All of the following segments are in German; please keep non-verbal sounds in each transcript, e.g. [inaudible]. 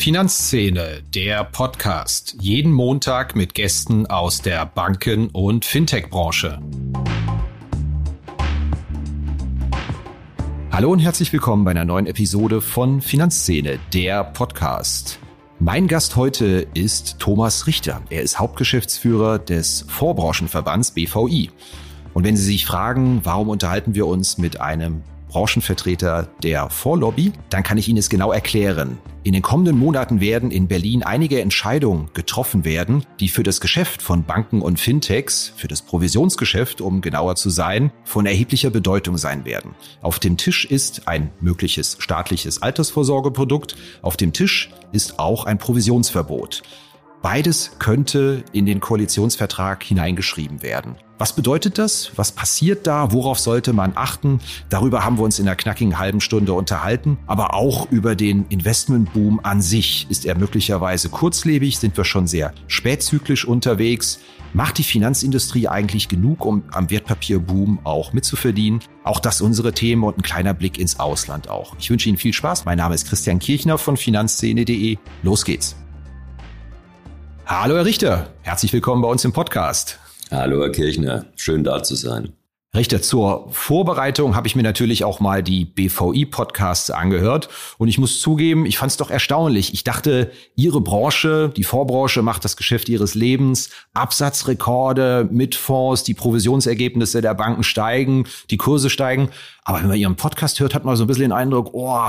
Finanzszene, der Podcast. Jeden Montag mit Gästen aus der Banken- und Fintech-Branche. Hallo und herzlich willkommen bei einer neuen Episode von Finanzszene, der Podcast. Mein Gast heute ist Thomas Richter. Er ist Hauptgeschäftsführer des Vorbranchenverbands BVI. Und wenn Sie sich fragen, warum unterhalten wir uns mit einem Branchenvertreter der Vorlobby, dann kann ich Ihnen es genau erklären. In den kommenden Monaten werden in Berlin einige Entscheidungen getroffen werden, die für das Geschäft von Banken und Fintechs, für das Provisionsgeschäft, um genauer zu sein, von erheblicher Bedeutung sein werden. Auf dem Tisch ist ein mögliches staatliches Altersvorsorgeprodukt, auf dem Tisch ist auch ein Provisionsverbot. Beides könnte in den Koalitionsvertrag hineingeschrieben werden. Was bedeutet das? Was passiert da? Worauf sollte man achten? Darüber haben wir uns in der knackigen halben Stunde unterhalten. Aber auch über den Investmentboom an sich. Ist er möglicherweise kurzlebig? Sind wir schon sehr spätzyklisch unterwegs? Macht die Finanzindustrie eigentlich genug, um am Wertpapierboom auch mitzuverdienen? Auch das unsere Themen und ein kleiner Blick ins Ausland auch. Ich wünsche Ihnen viel Spaß. Mein Name ist Christian Kirchner von finanzszene.de. Los geht's. Hallo Herr Richter, herzlich willkommen bei uns im Podcast. Hallo Herr Kirchner, schön da zu sein. Richter, zur Vorbereitung habe ich mir natürlich auch mal die BVI-Podcasts angehört und ich muss zugeben, ich fand es doch erstaunlich. Ich dachte, Ihre Branche, die Vorbranche macht das Geschäft Ihres Lebens, Absatzrekorde mit Fonds, die Provisionsergebnisse der Banken steigen, die Kurse steigen. Aber wenn man Ihren Podcast hört, hat man so ein bisschen den Eindruck, oh,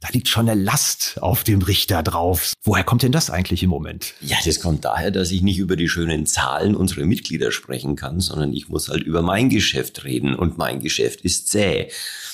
da liegt schon eine Last auf dem Richter drauf. Woher kommt denn das eigentlich im Moment? Ja, das kommt daher, dass ich nicht über die schönen Zahlen unserer Mitglieder sprechen kann, sondern ich muss halt über mein Geschäft reden und mein Geschäft ist zäh.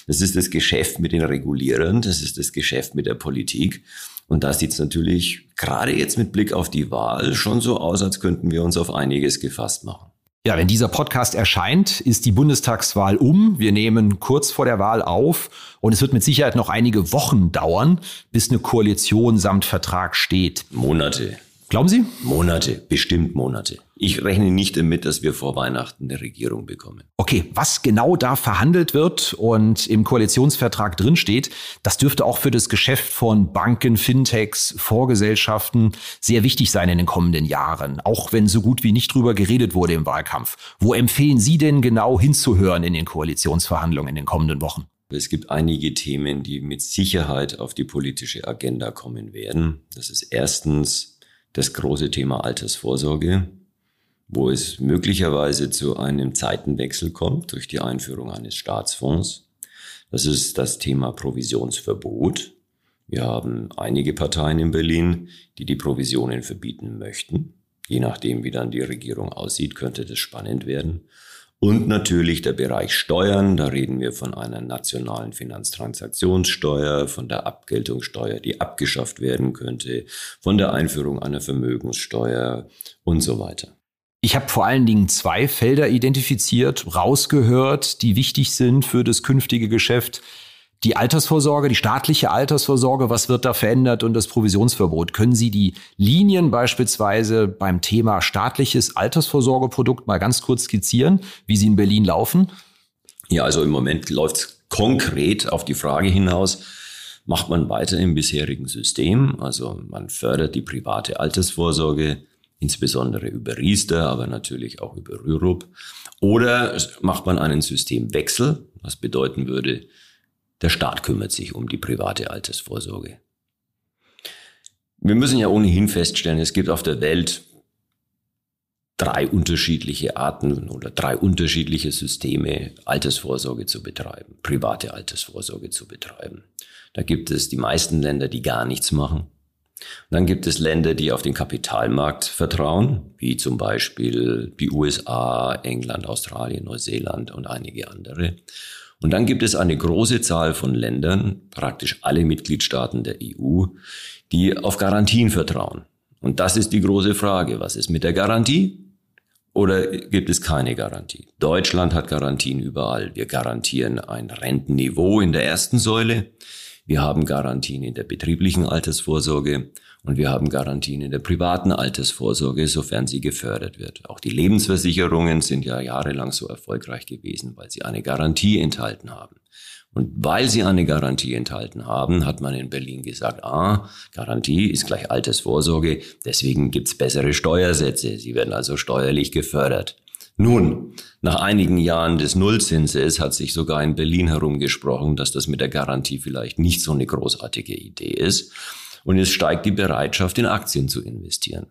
Das ist das Geschäft mit den Regulierern, das ist das Geschäft mit der Politik. Und da sieht es natürlich gerade jetzt mit Blick auf die Wahl schon so aus, als könnten wir uns auf einiges gefasst machen. Ja, wenn dieser Podcast erscheint, ist die Bundestagswahl um. Wir nehmen kurz vor der Wahl auf und es wird mit Sicherheit noch einige Wochen dauern, bis eine Koalition samt Vertrag steht. Monate. Glauben Sie? Monate, bestimmt Monate. Ich rechne nicht damit, dass wir vor Weihnachten eine Regierung bekommen. Okay, was genau da verhandelt wird und im Koalitionsvertrag drinsteht, das dürfte auch für das Geschäft von Banken, Fintechs, Vorgesellschaften sehr wichtig sein in den kommenden Jahren, auch wenn so gut wie nicht drüber geredet wurde im Wahlkampf. Wo empfehlen Sie denn genau hinzuhören in den Koalitionsverhandlungen in den kommenden Wochen? Es gibt einige Themen, die mit Sicherheit auf die politische Agenda kommen werden. Das ist erstens das große Thema Altersvorsorge, wo es möglicherweise zu einem Zeitenwechsel kommt durch die Einführung eines Staatsfonds. Das ist das Thema Provisionsverbot. Wir haben einige Parteien in Berlin, die die Provisionen verbieten möchten. Je nachdem, wie dann die Regierung aussieht, könnte das spannend werden. Und natürlich der Bereich Steuern, da reden wir von einer nationalen Finanztransaktionssteuer, von der Abgeltungssteuer, die abgeschafft werden könnte, von der Einführung einer Vermögenssteuer und so weiter. Ich habe vor allen Dingen zwei Felder identifiziert, rausgehört, die wichtig sind für das künftige Geschäft die Altersvorsorge, die staatliche Altersvorsorge, was wird da verändert und das Provisionsverbot? Können Sie die Linien beispielsweise beim Thema staatliches Altersvorsorgeprodukt mal ganz kurz skizzieren, wie sie in Berlin laufen? Ja, also im Moment läuft es konkret auf die Frage hinaus, macht man weiter im bisherigen System, also man fördert die private Altersvorsorge, insbesondere über Riester, aber natürlich auch über Rürup, oder macht man einen Systemwechsel, was bedeuten würde, der Staat kümmert sich um die private Altersvorsorge. Wir müssen ja ohnehin feststellen, es gibt auf der Welt drei unterschiedliche Arten oder drei unterschiedliche Systeme, Altersvorsorge zu betreiben, private Altersvorsorge zu betreiben. Da gibt es die meisten Länder, die gar nichts machen. Dann gibt es Länder, die auf den Kapitalmarkt vertrauen, wie zum Beispiel die USA, England, Australien, Neuseeland und einige andere. Und dann gibt es eine große Zahl von Ländern, praktisch alle Mitgliedstaaten der EU, die auf Garantien vertrauen. Und das ist die große Frage. Was ist mit der Garantie? Oder gibt es keine Garantie? Deutschland hat Garantien überall. Wir garantieren ein Rentenniveau in der ersten Säule. Wir haben Garantien in der betrieblichen Altersvorsorge und wir haben Garantien in der privaten Altersvorsorge, sofern sie gefördert wird. Auch die Lebensversicherungen sind ja jahrelang so erfolgreich gewesen, weil sie eine Garantie enthalten haben. Und weil sie eine Garantie enthalten haben, hat man in Berlin gesagt, ah, Garantie ist gleich Altersvorsorge, deswegen gibt's bessere Steuersätze. Sie werden also steuerlich gefördert. Nun, nach einigen Jahren des Nullzinses hat sich sogar in Berlin herumgesprochen, dass das mit der Garantie vielleicht nicht so eine großartige Idee ist. Und es steigt die Bereitschaft, in Aktien zu investieren.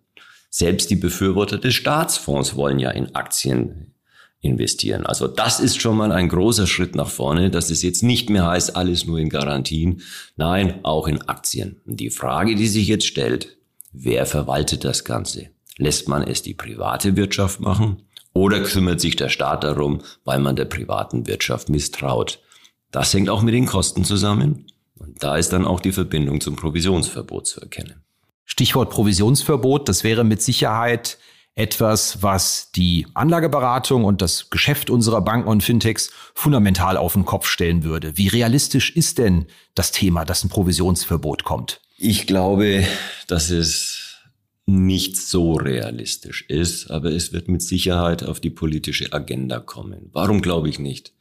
Selbst die Befürworter des Staatsfonds wollen ja in Aktien investieren. Also das ist schon mal ein großer Schritt nach vorne, dass es jetzt nicht mehr heißt, alles nur in Garantien, nein, auch in Aktien. Und die Frage, die sich jetzt stellt, wer verwaltet das Ganze? Lässt man es die private Wirtschaft machen oder kümmert sich der Staat darum, weil man der privaten Wirtschaft misstraut? Das hängt auch mit den Kosten zusammen. Und da ist dann auch die Verbindung zum Provisionsverbot zu erkennen. Stichwort Provisionsverbot, das wäre mit Sicherheit etwas, was die Anlageberatung und das Geschäft unserer Banken und Fintechs fundamental auf den Kopf stellen würde. Wie realistisch ist denn das Thema, dass ein Provisionsverbot kommt? Ich glaube, dass es nicht so realistisch ist, aber es wird mit Sicherheit auf die politische Agenda kommen. Warum glaube ich nicht,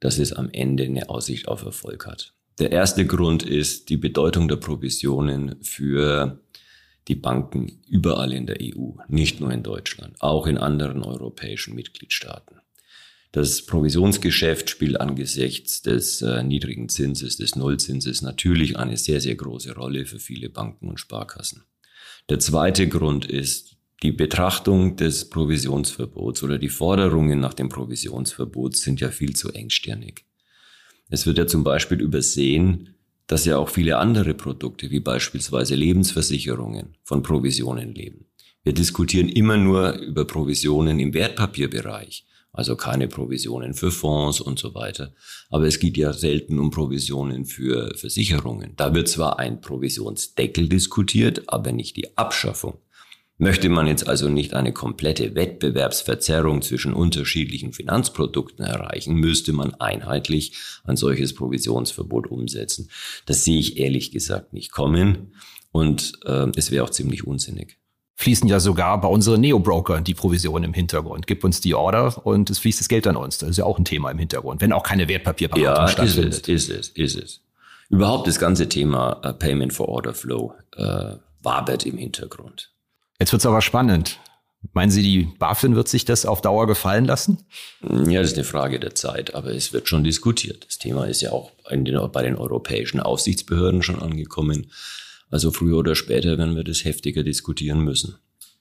dass es am Ende eine Aussicht auf Erfolg hat? Der erste Grund ist die Bedeutung der Provisionen für die Banken überall in der EU, nicht nur in Deutschland, auch in anderen europäischen Mitgliedstaaten. Das Provisionsgeschäft spielt angesichts des äh, niedrigen Zinses, des Nullzinses natürlich eine sehr, sehr große Rolle für viele Banken und Sparkassen. Der zweite Grund ist die Betrachtung des Provisionsverbots oder die Forderungen nach dem Provisionsverbot sind ja viel zu engstirnig. Es wird ja zum Beispiel übersehen, dass ja auch viele andere Produkte, wie beispielsweise Lebensversicherungen, von Provisionen leben. Wir diskutieren immer nur über Provisionen im Wertpapierbereich, also keine Provisionen für Fonds und so weiter. Aber es geht ja selten um Provisionen für Versicherungen. Da wird zwar ein Provisionsdeckel diskutiert, aber nicht die Abschaffung. Möchte man jetzt also nicht eine komplette Wettbewerbsverzerrung zwischen unterschiedlichen Finanzprodukten erreichen, müsste man einheitlich ein solches Provisionsverbot umsetzen. Das sehe ich ehrlich gesagt nicht kommen und äh, es wäre auch ziemlich unsinnig fließen ja sogar bei unseren Neo-Broker die Provisionen im Hintergrund. Gib uns die Order und es fließt das Geld an uns. Das ist ja auch ein Thema im Hintergrund, wenn auch keine Wertpapierberatung ja, stattfindet. Ist es, ist es, ist es. Überhaupt das ganze Thema uh, Payment for Order Flow uh, wabert im Hintergrund. Jetzt wird's aber spannend. Meinen Sie, die BaFin wird sich das auf Dauer gefallen lassen? Ja, das ist eine Frage der Zeit, aber es wird schon diskutiert. Das Thema ist ja auch den, bei den europäischen Aufsichtsbehörden schon angekommen. Also früher oder später werden wir das heftiger diskutieren müssen.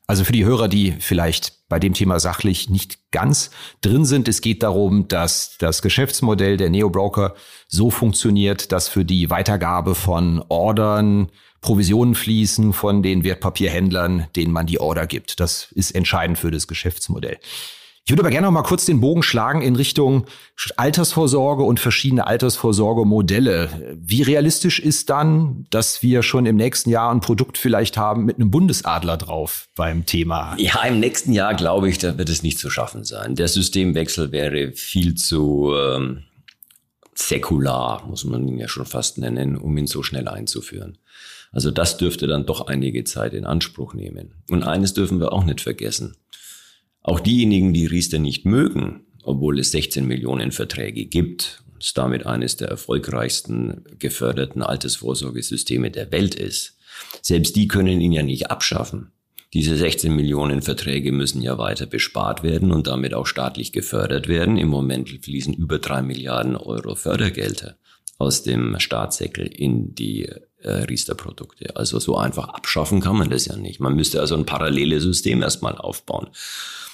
Also für die Hörer, die vielleicht bei dem Thema sachlich nicht ganz drin sind, es geht darum, dass das Geschäftsmodell der Neo-Broker so funktioniert, dass für die Weitergabe von Ordern Provisionen fließen von den Wertpapierhändlern, denen man die Order gibt. Das ist entscheidend für das Geschäftsmodell. Ich würde aber gerne noch mal kurz den Bogen schlagen in Richtung Altersvorsorge und verschiedene Altersvorsorgemodelle. Wie realistisch ist dann, dass wir schon im nächsten Jahr ein Produkt vielleicht haben mit einem Bundesadler drauf beim Thema? Ja, im nächsten Jahr glaube ich, da wird es nicht zu schaffen sein. Der Systemwechsel wäre viel zu ähm, säkular, muss man ihn ja schon fast nennen, um ihn so schnell einzuführen. Also das dürfte dann doch einige Zeit in Anspruch nehmen. Und eines dürfen wir auch nicht vergessen. Auch diejenigen, die Riester nicht mögen, obwohl es 16 Millionen Verträge gibt, es damit eines der erfolgreichsten geförderten Altersvorsorgesysteme der Welt ist, selbst die können ihn ja nicht abschaffen. Diese 16 Millionen Verträge müssen ja weiter bespart werden und damit auch staatlich gefördert werden. Im Moment fließen über drei Milliarden Euro Fördergelder aus dem Staatssäckel in die äh, Riester-Produkte. Also so einfach abschaffen kann man das ja nicht. Man müsste also ein paralleles System erstmal aufbauen.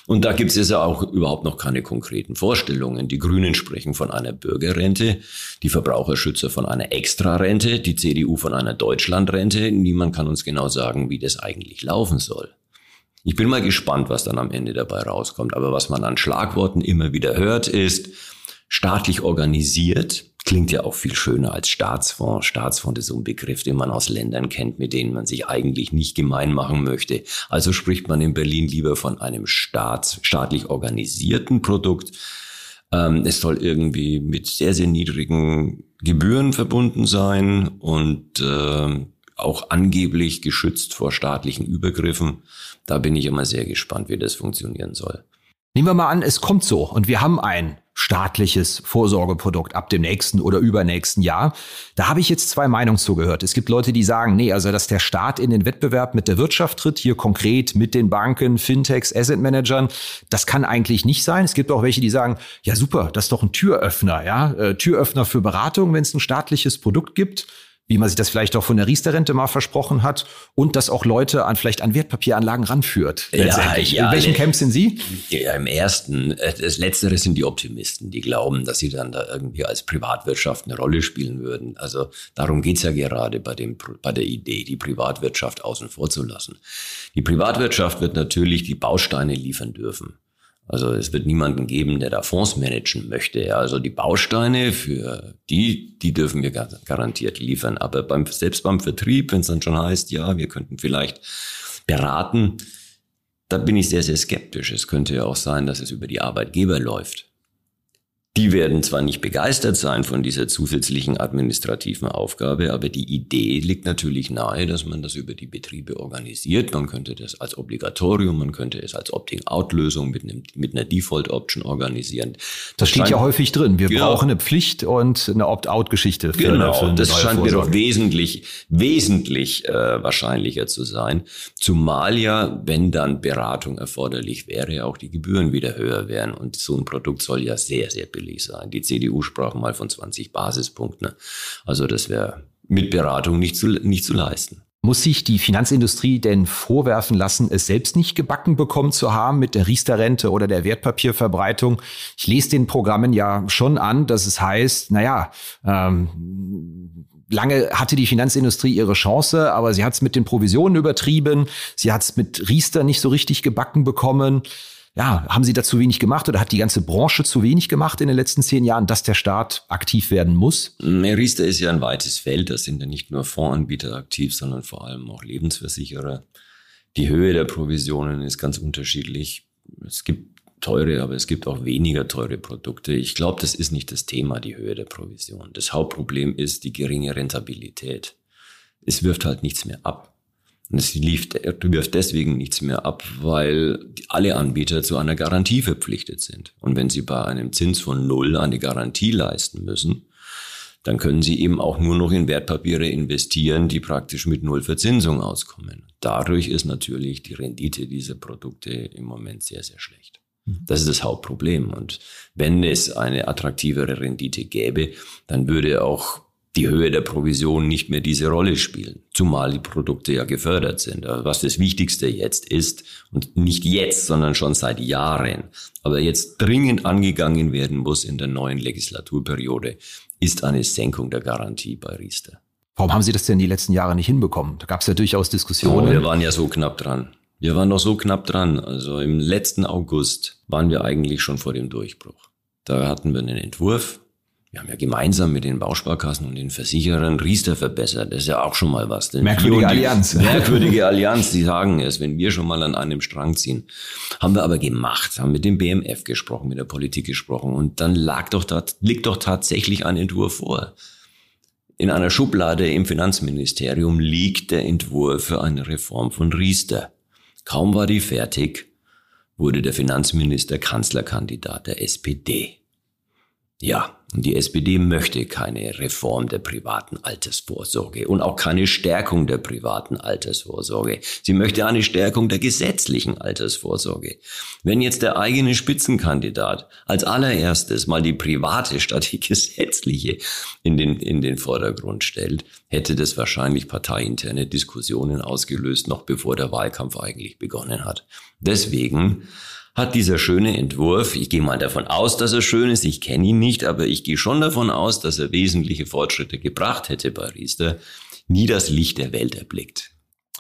Und da gibt es ja auch überhaupt noch keine konkreten Vorstellungen. Die Grünen sprechen von einer Bürgerrente, die Verbraucherschützer von einer Extrarente, die CDU von einer Deutschlandrente. Niemand kann uns genau sagen, wie das eigentlich laufen soll. Ich bin mal gespannt, was dann am Ende dabei rauskommt. Aber was man an Schlagworten immer wieder hört, ist staatlich organisiert Klingt ja auch viel schöner als Staatsfonds. Staatsfonds ist so ein Begriff, den man aus Ländern kennt, mit denen man sich eigentlich nicht gemein machen möchte. Also spricht man in Berlin lieber von einem staats, staatlich organisierten Produkt. Ähm, es soll irgendwie mit sehr, sehr niedrigen Gebühren verbunden sein und äh, auch angeblich geschützt vor staatlichen Übergriffen. Da bin ich immer sehr gespannt, wie das funktionieren soll. Nehmen wir mal an, es kommt so und wir haben ein staatliches Vorsorgeprodukt ab dem nächsten oder übernächsten Jahr. Da habe ich jetzt zwei Meinungen zugehört. Es gibt Leute, die sagen, nee, also dass der Staat in den Wettbewerb mit der Wirtschaft tritt, hier konkret mit den Banken, Fintechs, Asset Managern, das kann eigentlich nicht sein. Es gibt auch welche, die sagen, ja super, das ist doch ein Türöffner, ja, äh, Türöffner für Beratung, wenn es ein staatliches Produkt gibt wie man sich das vielleicht auch von der Riester-Rente mal versprochen hat und dass auch Leute an vielleicht an Wertpapieranlagen ranführt. Ja, ja, In welchem Camp sind Sie? Ja, im ersten. Äh, das Letztere sind die Optimisten, die glauben, dass sie dann da irgendwie als Privatwirtschaft eine Rolle spielen würden. Also darum geht's ja gerade bei, dem, bei der Idee, die Privatwirtschaft außen vor zu lassen. Die Privatwirtschaft wird natürlich die Bausteine liefern dürfen. Also es wird niemanden geben, der da Fonds managen möchte. Also die Bausteine für die, die dürfen wir garantiert liefern. Aber beim, selbst beim Vertrieb, wenn es dann schon heißt, ja, wir könnten vielleicht beraten, da bin ich sehr, sehr skeptisch. Es könnte ja auch sein, dass es über die Arbeitgeber läuft. Die werden zwar nicht begeistert sein von dieser zusätzlichen administrativen Aufgabe, aber die Idee liegt natürlich nahe, dass man das über die Betriebe organisiert. Man könnte das als Obligatorium, man könnte es als Opting-out-Lösung mit, mit einer Default-Option organisieren. Das, das steht ja häufig drin. Wir ja. brauchen eine Pflicht und eine Opt-out-Geschichte. Genau, für das scheint mir doch wesentlich, wesentlich äh, wahrscheinlicher zu sein. Zumal ja, wenn dann Beratung erforderlich wäre, auch die Gebühren wieder höher wären. Und so ein Produkt soll ja sehr, sehr billig sein. Die CDU sprach mal von 20 Basispunkten. Also das wäre mit Beratung nicht zu, nicht zu leisten. Muss sich die Finanzindustrie denn vorwerfen lassen, es selbst nicht gebacken bekommen zu haben mit der Riester-Rente oder der Wertpapierverbreitung? Ich lese den Programmen ja schon an, dass es heißt, naja, ähm, lange hatte die Finanzindustrie ihre Chance, aber sie hat es mit den Provisionen übertrieben, sie hat es mit Riester nicht so richtig gebacken bekommen ja, haben Sie da zu wenig gemacht oder hat die ganze Branche zu wenig gemacht in den letzten zehn Jahren, dass der Staat aktiv werden muss? Riester ist ja ein weites Feld. Da sind ja nicht nur Fondsanbieter aktiv, sondern vor allem auch Lebensversicherer. Die Höhe der Provisionen ist ganz unterschiedlich. Es gibt teure, aber es gibt auch weniger teure Produkte. Ich glaube, das ist nicht das Thema, die Höhe der Provision. Das Hauptproblem ist die geringe Rentabilität. Es wirft halt nichts mehr ab. Und es lief, wirft deswegen nichts mehr ab, weil alle Anbieter zu einer Garantie verpflichtet sind. Und wenn sie bei einem Zins von Null eine Garantie leisten müssen, dann können sie eben auch nur noch in Wertpapiere investieren, die praktisch mit Null Verzinsung auskommen. Dadurch ist natürlich die Rendite dieser Produkte im Moment sehr, sehr schlecht. Mhm. Das ist das Hauptproblem. Und wenn es eine attraktivere Rendite gäbe, dann würde auch die Höhe der Provision nicht mehr diese Rolle spielen, zumal die Produkte ja gefördert sind. Also was das Wichtigste jetzt ist, und nicht jetzt, sondern schon seit Jahren, aber jetzt dringend angegangen werden muss in der neuen Legislaturperiode, ist eine Senkung der Garantie bei Riester. Warum haben Sie das denn die letzten Jahre nicht hinbekommen? Da gab es ja durchaus Diskussionen. Oh, wir waren ja so knapp dran. Wir waren noch so knapp dran. Also im letzten August waren wir eigentlich schon vor dem Durchbruch. Da hatten wir einen Entwurf, wir haben ja gemeinsam mit den Bausparkassen und den Versicherern Riester verbessert. Das ist ja auch schon mal was. Denn merkwürdige Allianz. [laughs] Merkwürdige Allianz, die sagen es, wenn wir schon mal an einem Strang ziehen. Haben wir aber gemacht, haben mit dem BMF gesprochen, mit der Politik gesprochen und dann lag doch liegt doch tatsächlich ein Entwurf vor. In einer Schublade im Finanzministerium liegt der Entwurf für eine Reform von Riester. Kaum war die fertig, wurde der Finanzminister Kanzlerkandidat der SPD. Ja, die SPD möchte keine Reform der privaten Altersvorsorge und auch keine Stärkung der privaten Altersvorsorge. Sie möchte eine Stärkung der gesetzlichen Altersvorsorge. Wenn jetzt der eigene Spitzenkandidat als allererstes mal die private statt die gesetzliche in den, in den Vordergrund stellt, hätte das wahrscheinlich parteiinterne Diskussionen ausgelöst, noch bevor der Wahlkampf eigentlich begonnen hat. Deswegen hat dieser schöne Entwurf, ich gehe mal davon aus, dass er schön ist, ich kenne ihn nicht, aber ich gehe schon davon aus, dass er wesentliche Fortschritte gebracht hätte bei Riester, nie das Licht der Welt erblickt.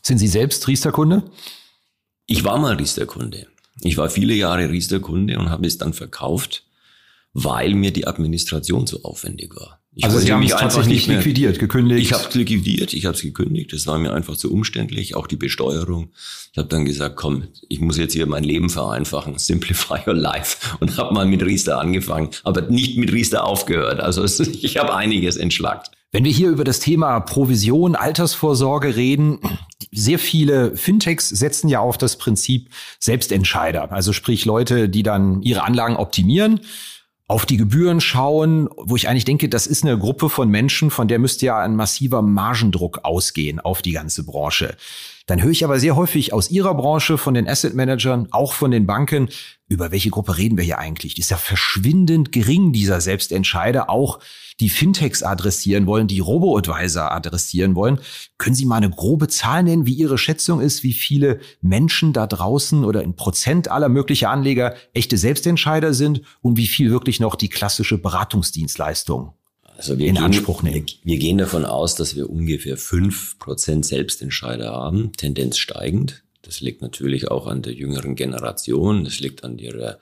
Sind Sie selbst Riester-Kunde? Ich war mal Riester-Kunde. Ich war viele Jahre Riester-Kunde und habe es dann verkauft, weil mir die Administration zu aufwendig war. Ich also Sie haben mich einfach nicht liquidiert, gekündigt? Ich habe es liquidiert, ich habe es gekündigt. Das war mir einfach zu umständlich, auch die Besteuerung. Ich habe dann gesagt, komm, ich muss jetzt hier mein Leben vereinfachen, [laughs] simplify your life und habe mal mit Riester angefangen, aber nicht mit Riester aufgehört. Also es, [laughs] ich habe einiges entschlackt. Wenn wir hier über das Thema Provision, Altersvorsorge reden, sehr viele Fintechs setzen ja auf das Prinzip Selbstentscheider. Also sprich Leute, die dann ihre Anlagen optimieren auf die Gebühren schauen, wo ich eigentlich denke, das ist eine Gruppe von Menschen, von der müsste ja ein massiver Margendruck ausgehen auf die ganze Branche. Dann höre ich aber sehr häufig aus Ihrer Branche, von den Asset Managern, auch von den Banken, über welche Gruppe reden wir hier eigentlich? Die ist ja verschwindend gering, dieser Selbstentscheider, auch die Fintechs adressieren wollen, die Robo-Advisor adressieren wollen. Können Sie mal eine grobe Zahl nennen, wie Ihre Schätzung ist, wie viele Menschen da draußen oder in Prozent aller möglichen Anleger echte Selbstentscheider sind und wie viel wirklich noch die klassische Beratungsdienstleistung also wir in gehen, Anspruch nehmen. Wir, wir, gehen davon aus, dass wir ungefähr fünf Prozent Selbstentscheider haben, Tendenz steigend. Das liegt natürlich auch an der jüngeren Generation, das liegt an ihrer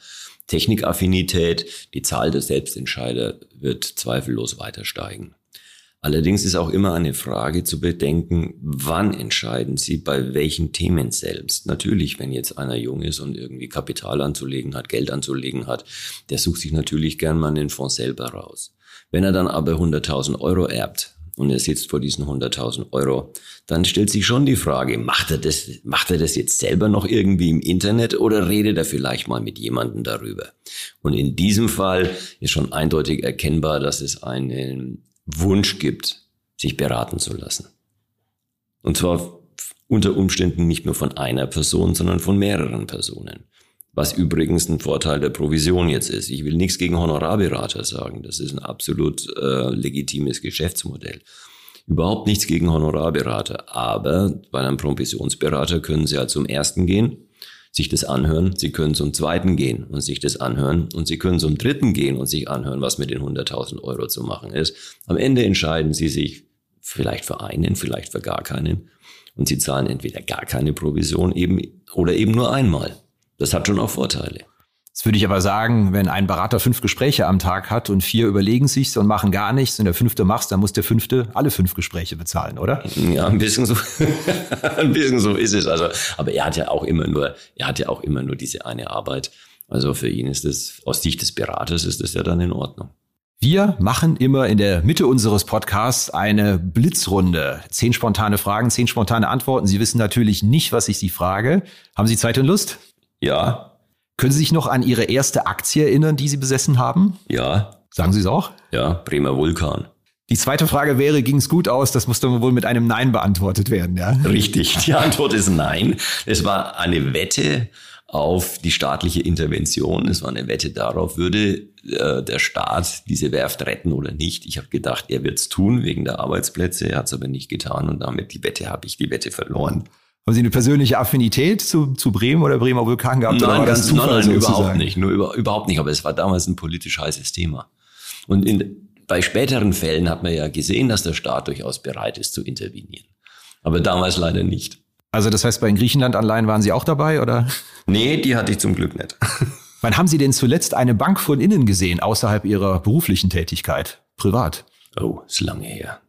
Technikaffinität. Die Zahl der Selbstentscheider wird zweifellos weiter steigen. Allerdings ist auch immer eine Frage zu bedenken, wann entscheiden Sie bei welchen Themen selbst. Natürlich, wenn jetzt einer jung ist und irgendwie Kapital anzulegen hat, Geld anzulegen hat, der sucht sich natürlich gern mal den Fonds selber raus. Wenn er dann aber 100.000 Euro erbt und er sitzt vor diesen 100.000 Euro, dann stellt sich schon die Frage, macht er, das, macht er das jetzt selber noch irgendwie im Internet oder redet er vielleicht mal mit jemandem darüber? Und in diesem Fall ist schon eindeutig erkennbar, dass es einen Wunsch gibt, sich beraten zu lassen. Und zwar unter Umständen nicht nur von einer Person, sondern von mehreren Personen. Was übrigens ein Vorteil der Provision jetzt ist. Ich will nichts gegen Honorarberater sagen. Das ist ein absolut äh, legitimes Geschäftsmodell. Überhaupt nichts gegen Honorarberater. Aber bei einem Provisionsberater können Sie halt zum ersten gehen, sich das anhören. Sie können zum zweiten gehen und sich das anhören. Und Sie können zum dritten gehen und sich anhören, was mit den 100.000 Euro zu machen ist. Am Ende entscheiden Sie sich vielleicht für einen, vielleicht für gar keinen. Und Sie zahlen entweder gar keine Provision eben oder eben nur einmal. Das hat schon auch Vorteile. Jetzt würde ich aber sagen, wenn ein Berater fünf Gespräche am Tag hat und vier überlegen sich und machen gar nichts und der fünfte machst, dann muss der fünfte alle fünf Gespräche bezahlen, oder? Ja, ein bisschen so, [laughs] ein bisschen so ist es. Also, aber er hat ja auch immer nur, er hat ja auch immer nur diese eine Arbeit. Also für ihn ist das, aus Sicht des Beraters ist das ja dann in Ordnung. Wir machen immer in der Mitte unseres Podcasts eine Blitzrunde. Zehn spontane Fragen, zehn spontane Antworten. Sie wissen natürlich nicht, was ich Sie frage. Haben Sie Zeit und Lust? Ja. Können Sie sich noch an Ihre erste Aktie erinnern, die Sie besessen haben? Ja. Sagen Sie es auch? Ja, Bremer Vulkan. Die zweite Frage wäre, ging es gut aus? Das musste wohl mit einem Nein beantwortet werden, ja? Richtig, die Antwort ist Nein. Es war eine Wette auf die staatliche Intervention. Es war eine Wette darauf, würde äh, der Staat diese Werft retten oder nicht. Ich habe gedacht, er wird es tun wegen der Arbeitsplätze. Er hat es aber nicht getan und damit die Wette habe ich die Wette verloren. Haben Sie eine persönliche Affinität zu, zu Bremen oder Bremer Vulkan gehabt? Nein, ganz, nein, nein, überhaupt nicht. Nur über, überhaupt nicht. Aber es war damals ein politisch heißes Thema. Und in, bei späteren Fällen hat man ja gesehen, dass der Staat durchaus bereit ist zu intervenieren. Aber damals leider nicht. Also das heißt, bei den Griechenland-Anleihen waren Sie auch dabei, oder? [laughs] Nee, die hatte ich zum Glück nicht. [laughs] Wann haben Sie denn zuletzt eine Bank von innen gesehen, außerhalb Ihrer beruflichen Tätigkeit? Privat? Oh, ist lange her.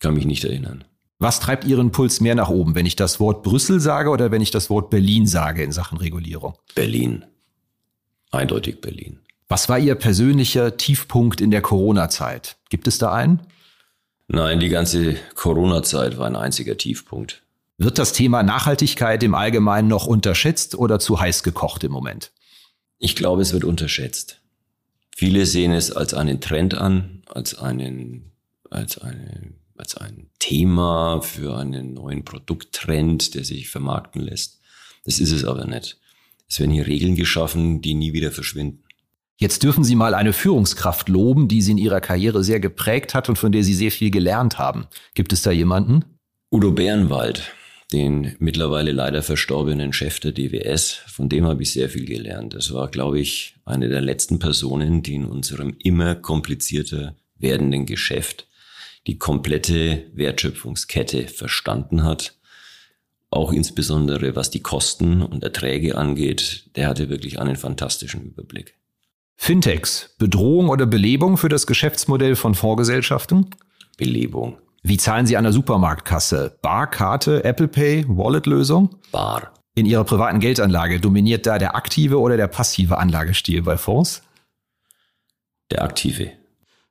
Kann mich nicht erinnern. Was treibt Ihren Puls mehr nach oben, wenn ich das Wort Brüssel sage oder wenn ich das Wort Berlin sage in Sachen Regulierung? Berlin. Eindeutig Berlin. Was war Ihr persönlicher Tiefpunkt in der Corona-Zeit? Gibt es da einen? Nein, die ganze Corona-Zeit war ein einziger Tiefpunkt. Wird das Thema Nachhaltigkeit im Allgemeinen noch unterschätzt oder zu heiß gekocht im Moment? Ich glaube, es wird unterschätzt. Viele sehen es als einen Trend an, als einen, als eine als ein Thema für einen neuen Produkttrend, der sich vermarkten lässt. Das ist es aber nicht. Es werden hier Regeln geschaffen, die nie wieder verschwinden. Jetzt dürfen Sie mal eine Führungskraft loben, die Sie in Ihrer Karriere sehr geprägt hat und von der Sie sehr viel gelernt haben. Gibt es da jemanden? Udo Bärenwald, den mittlerweile leider verstorbenen Chef der DWS. Von dem habe ich sehr viel gelernt. Das war, glaube ich, eine der letzten Personen, die in unserem immer komplizierter werdenden Geschäft die komplette Wertschöpfungskette verstanden hat. Auch insbesondere was die Kosten und Erträge angeht, der hatte wirklich einen fantastischen Überblick. Fintechs, Bedrohung oder Belebung für das Geschäftsmodell von Vorgesellschaften? Belebung. Wie zahlen Sie an der Supermarktkasse? Bar, Karte, Apple Pay, Wallet-Lösung? Bar. In Ihrer privaten Geldanlage dominiert da der aktive oder der passive Anlagestil bei Fonds? Der aktive.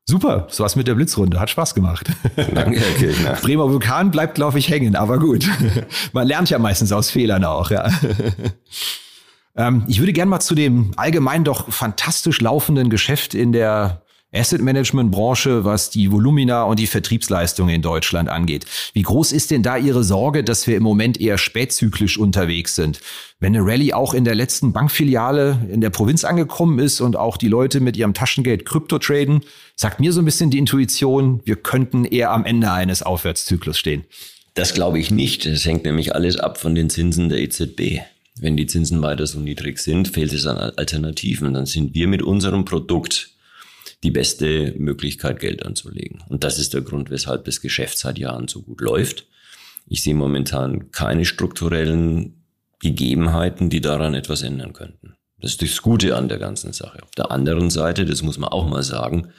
Super, so was mit der Blitzrunde. Hat Spaß gemacht. Danke, Herr Kirchner. [laughs] Bremer Vulkan bleibt, glaube ich, hängen, aber gut. [laughs] Man lernt ja meistens aus Fehlern auch, ja. [laughs] Ähm, ich würde gerne mal zu dem allgemein doch fantastisch laufenden Geschäft in der Asset Management Branche, was die Volumina und die Vertriebsleistungen in Deutschland angeht. Wie groß ist denn da Ihre Sorge, dass wir im Moment eher spätzyklisch unterwegs sind? Wenn eine Rallye auch in der letzten Bankfiliale in der Provinz angekommen ist und auch die Leute mit ihrem Taschengeld Krypto traden, sagt mir so ein bisschen die Intuition, wir könnten eher am Ende eines Aufwärtszyklus stehen. Das glaube ich nicht. Es hängt nämlich alles ab von den Zinsen der EZB. Wenn die Zinsen weiter so niedrig sind, fehlt es an Alternativen. Dann sind wir mit unserem Produkt die beste Möglichkeit, Geld anzulegen. Und das ist der Grund, weshalb das Geschäft seit Jahren so gut läuft. Ich sehe momentan keine strukturellen Gegebenheiten, die daran etwas ändern könnten. Das ist das Gute an der ganzen Sache. Auf der anderen Seite, das muss man auch mal sagen,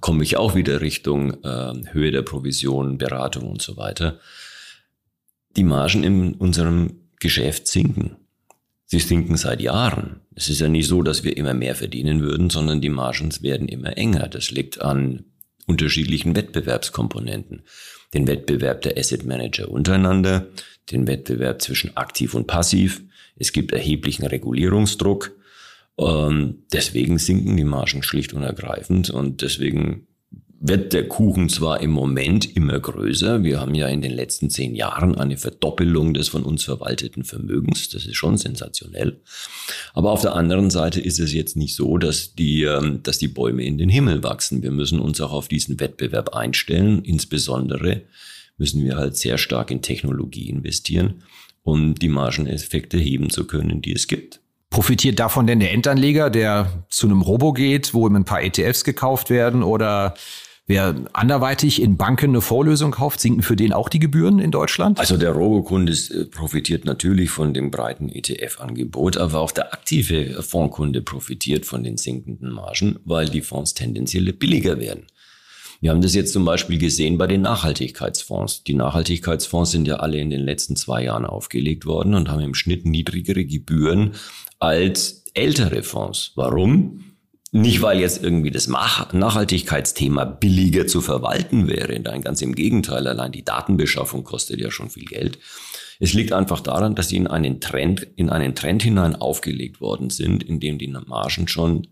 komme ich auch wieder Richtung äh, Höhe der Provision, Beratung und so weiter. Die Margen in unserem Geschäft sinken. Sie sinken seit Jahren. Es ist ja nicht so, dass wir immer mehr verdienen würden, sondern die Margen werden immer enger. Das liegt an unterschiedlichen Wettbewerbskomponenten. Den Wettbewerb der Asset Manager untereinander, den Wettbewerb zwischen aktiv und passiv. Es gibt erheblichen Regulierungsdruck. Ähm, deswegen sinken die Margen schlicht und ergreifend und deswegen wird der Kuchen zwar im Moment immer größer. Wir haben ja in den letzten zehn Jahren eine Verdoppelung des von uns verwalteten Vermögens. Das ist schon sensationell. Aber auf der anderen Seite ist es jetzt nicht so, dass die, ähm, dass die Bäume in den Himmel wachsen. Wir müssen uns auch auf diesen Wettbewerb einstellen. Insbesondere müssen wir halt sehr stark in Technologie investieren, um die Margeneffekte heben zu können, die es gibt. Profitiert davon denn der Endanleger, der zu einem Robo geht, wo ihm ein paar ETFs gekauft werden oder Wer anderweitig in Banken eine Vorlösung kauft, sinken für den auch die Gebühren in Deutschland? Also der Robokunde äh, profitiert natürlich von dem breiten ETF-Angebot, aber auch der aktive Fondskunde profitiert von den sinkenden Margen, weil die Fonds tendenziell billiger werden. Wir haben das jetzt zum Beispiel gesehen bei den Nachhaltigkeitsfonds. Die Nachhaltigkeitsfonds sind ja alle in den letzten zwei Jahren aufgelegt worden und haben im Schnitt niedrigere Gebühren als ältere Fonds. Warum? Nicht, weil jetzt irgendwie das Nachhaltigkeitsthema billiger zu verwalten wäre. Nein, ganz im Gegenteil. Allein die Datenbeschaffung kostet ja schon viel Geld. Es liegt einfach daran, dass sie in einen Trend, in einen Trend hinein aufgelegt worden sind, in dem die Margen schon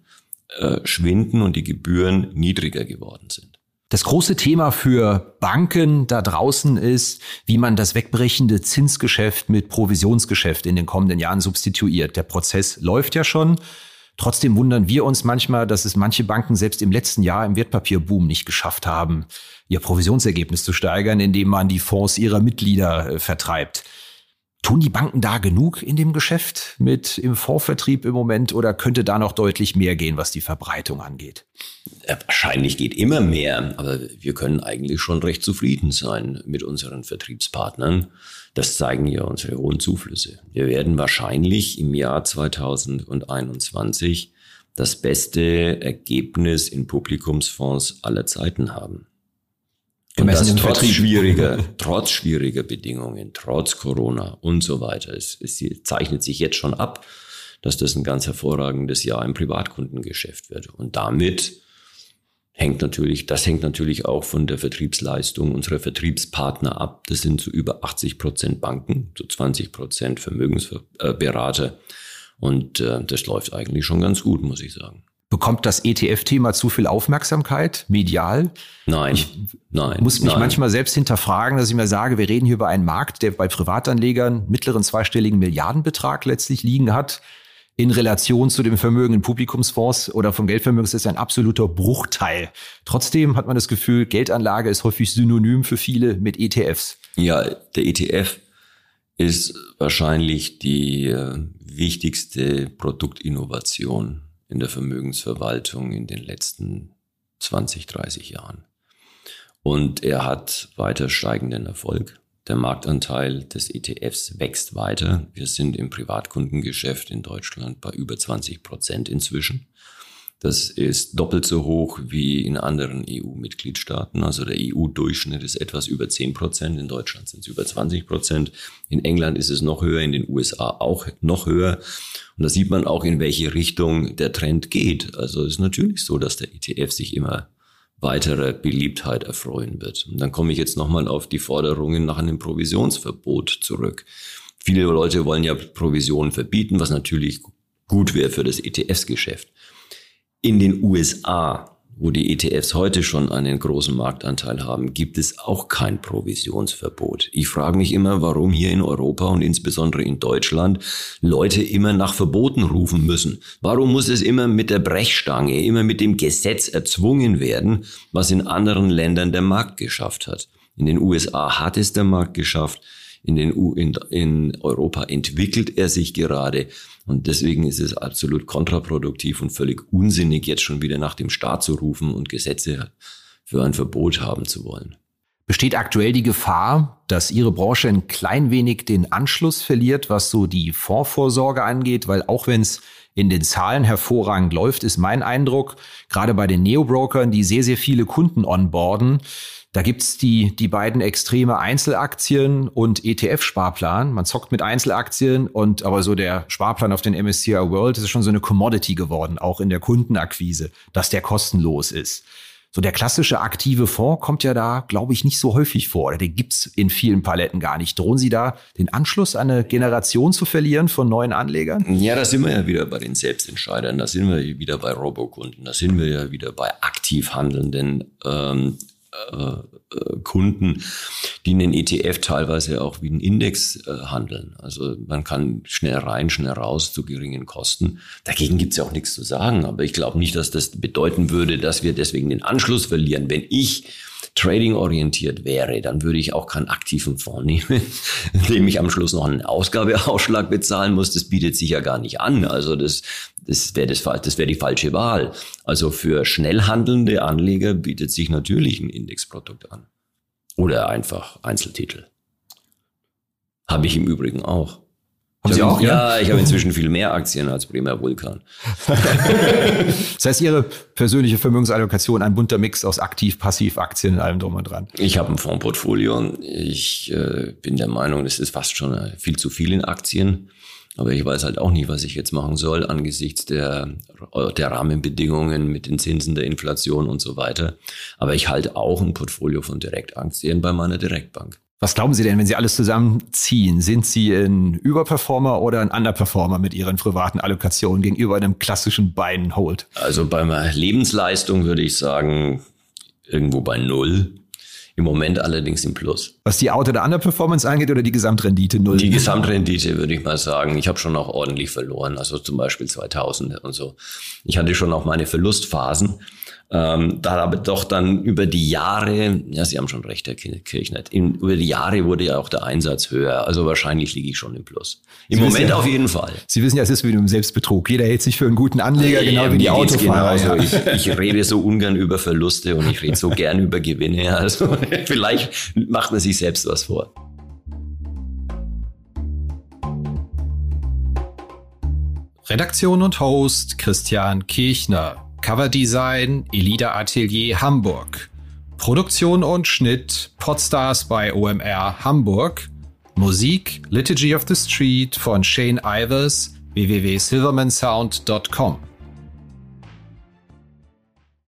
äh, schwinden und die Gebühren niedriger geworden sind. Das große Thema für Banken da draußen ist, wie man das wegbrechende Zinsgeschäft mit Provisionsgeschäft in den kommenden Jahren substituiert. Der Prozess läuft ja schon. Trotzdem wundern wir uns manchmal, dass es manche Banken selbst im letzten Jahr im Wertpapierboom nicht geschafft haben, ihr Provisionsergebnis zu steigern, indem man die Fonds ihrer Mitglieder äh, vertreibt. Tun die Banken da genug in dem Geschäft mit im Fondsvertrieb im Moment oder könnte da noch deutlich mehr gehen, was die Verbreitung angeht? Ja, wahrscheinlich geht immer mehr, aber wir können eigentlich schon recht zufrieden sein mit unseren Vertriebspartnern. Das zeigen ja unsere hohen Zuflüsse. Wir werden wahrscheinlich im Jahr 2021 das beste Ergebnis in Publikumsfonds aller Zeiten haben. Und das trotz schwieriger, [laughs] trotz schwieriger Bedingungen, trotz Corona und so weiter. Es, es zeichnet sich jetzt schon ab, dass das ein ganz hervorragendes Jahr im Privatkundengeschäft wird. Und damit hängt natürlich, das hängt natürlich auch von der Vertriebsleistung unserer Vertriebspartner ab. Das sind so über 80 Prozent Banken, so 20 Prozent Vermögensberater. Und äh, das läuft eigentlich schon ganz gut, muss ich sagen. Bekommt das ETF-Thema zu viel Aufmerksamkeit, medial? Nein, ich nein. muss mich nein. manchmal selbst hinterfragen, dass ich mir sage, wir reden hier über einen Markt, der bei Privatanlegern mittleren zweistelligen Milliardenbetrag letztlich liegen hat in Relation zu dem Vermögen in Publikumsfonds oder vom Geldvermögen ist es ein absoluter Bruchteil. Trotzdem hat man das Gefühl, Geldanlage ist häufig synonym für viele mit ETFs. Ja, der ETF ist wahrscheinlich die äh, wichtigste Produktinnovation in der Vermögensverwaltung in den letzten 20, 30 Jahren. Und er hat weiter steigenden Erfolg. Der Marktanteil des ETFs wächst weiter. Wir sind im Privatkundengeschäft in Deutschland bei über 20 Prozent inzwischen. Das ist doppelt so hoch wie in anderen EU-Mitgliedstaaten. Also der EU-Durchschnitt ist etwas über 10 Prozent. In Deutschland sind es über 20 Prozent. In England ist es noch höher, in den USA auch noch höher. Und da sieht man auch, in welche Richtung der Trend geht. Also es ist natürlich so, dass der ETF sich immer weitere Beliebtheit erfreuen wird. Und dann komme ich jetzt nochmal auf die Forderungen nach einem Provisionsverbot zurück. Viele Leute wollen ja Provisionen verbieten, was natürlich gut wäre für das ETFs-Geschäft. In den USA wo die ETFs heute schon einen großen Marktanteil haben, gibt es auch kein Provisionsverbot. Ich frage mich immer, warum hier in Europa und insbesondere in Deutschland Leute immer nach Verboten rufen müssen. Warum muss es immer mit der Brechstange, immer mit dem Gesetz erzwungen werden, was in anderen Ländern der Markt geschafft hat? In den USA hat es der Markt geschafft. In, den U in, in Europa entwickelt er sich gerade. Und deswegen ist es absolut kontraproduktiv und völlig unsinnig, jetzt schon wieder nach dem Staat zu rufen und Gesetze für ein Verbot haben zu wollen. Besteht aktuell die Gefahr, dass Ihre Branche ein klein wenig den Anschluss verliert, was so die Fondsvorsorge angeht? Weil auch wenn es in den Zahlen hervorragend läuft, ist mein Eindruck, gerade bei den Neo-Brokern, die sehr, sehr viele Kunden onboarden, da gibt's die, die beiden Extreme Einzelaktien und ETF-Sparplan. Man zockt mit Einzelaktien und aber so der Sparplan auf den MSCI World ist schon so eine Commodity geworden, auch in der Kundenakquise, dass der kostenlos ist. So der klassische aktive Fonds kommt ja da, glaube ich, nicht so häufig vor. Oder den gibt's in vielen Paletten gar nicht. Drohen Sie da den Anschluss an eine Generation zu verlieren von neuen Anlegern? Ja, da sind wir ja wieder bei den Selbstentscheidern. Da sind wir wieder bei Robokunden. Da sind wir ja wieder bei aktiv handelnden ähm, äh, Kunden, die einen ETF teilweise auch wie einen Index äh, handeln. Also man kann schnell rein, schnell raus zu geringen Kosten. Dagegen gibt es ja auch nichts zu sagen. Aber ich glaube nicht, dass das bedeuten würde, dass wir deswegen den Anschluss verlieren. Wenn ich trading-orientiert wäre, dann würde ich auch keinen aktiven Fonds nehmen, [laughs] dem ich am Schluss noch einen Ausgabeausschlag bezahlen muss. Das bietet sich ja gar nicht an. Also das, das wäre das, das wäre die falsche Wahl. Also für schnell handelnde Anleger bietet sich natürlich ein Indexprodukt an. Oder einfach Einzeltitel. Habe ich im Übrigen auch. Haben Sie auch? Ja, ja, ich habe inzwischen viel mehr Aktien als Bremer Vulkan. [laughs] das heißt, Ihre persönliche Vermögensallokation ein bunter Mix aus aktiv, passiv Aktien und allem drum und dran. Ich habe ein Fondsportfolio. Ich äh, bin der Meinung, das ist fast schon äh, viel zu viel in Aktien. Aber ich weiß halt auch nicht, was ich jetzt machen soll angesichts der, der Rahmenbedingungen mit den Zinsen der Inflation und so weiter. Aber ich halte auch ein Portfolio von Direktaktien bei meiner Direktbank. Was glauben Sie denn, wenn Sie alles zusammenziehen? Sind Sie ein Überperformer oder ein Underperformer mit Ihren privaten Allokationen gegenüber einem klassischen Buy and Hold? Also bei meiner Lebensleistung würde ich sagen, irgendwo bei Null. Im Moment allerdings im Plus. Was die Auto- oder Underperformance angeht oder die Gesamtrendite null? Die Gesamtrendite würde ich mal sagen. Ich habe schon auch ordentlich verloren, also zum Beispiel 2000 und so. Ich hatte schon auch meine Verlustphasen. Ähm, da aber doch dann über die Jahre, ja, Sie haben schon recht, Herr Kirchner, in, über die Jahre wurde ja auch der Einsatz höher. Also wahrscheinlich liege ich schon im Plus. Im Sie Moment ja, auf jeden Fall. Sie wissen ja, es ist wie im Selbstbetrug. Jeder hält sich für einen guten Anleger, genau ja, wie die Autofahrer. Genau. Ja. Ich, ich rede so ungern über Verluste und ich rede so [laughs] gern über Gewinne. Also [laughs] vielleicht macht man sich selbst was vor. Redaktion und Host Christian Kirchner. Coverdesign Elida Atelier Hamburg. Produktion und Schnitt Podstars bei OMR Hamburg. Musik Liturgy of the Street von Shane Ivers www.silvermansound.com.